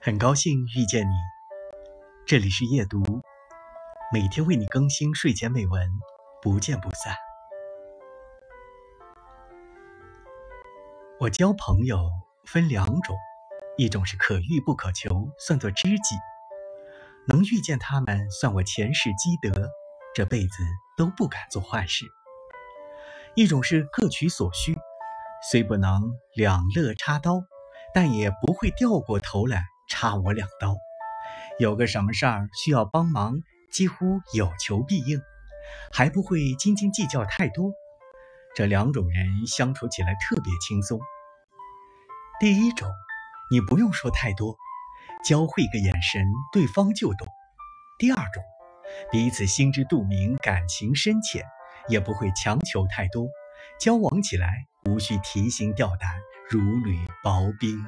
很高兴遇见你，这里是夜读，每天为你更新睡前美文，不见不散。我交朋友分两种，一种是可遇不可求，算作知己，能遇见他们算我前世积德，这辈子都不敢做坏事；一种是各取所需，虽不能两肋插刀，但也不会掉过头来。插我两刀，有个什么事儿需要帮忙，几乎有求必应，还不会斤斤计较太多。这两种人相处起来特别轻松。第一种，你不用说太多，交汇个眼神，对方就懂。第二种，彼此心知肚明，感情深浅，也不会强求太多，交往起来无需提心吊胆，如履薄冰。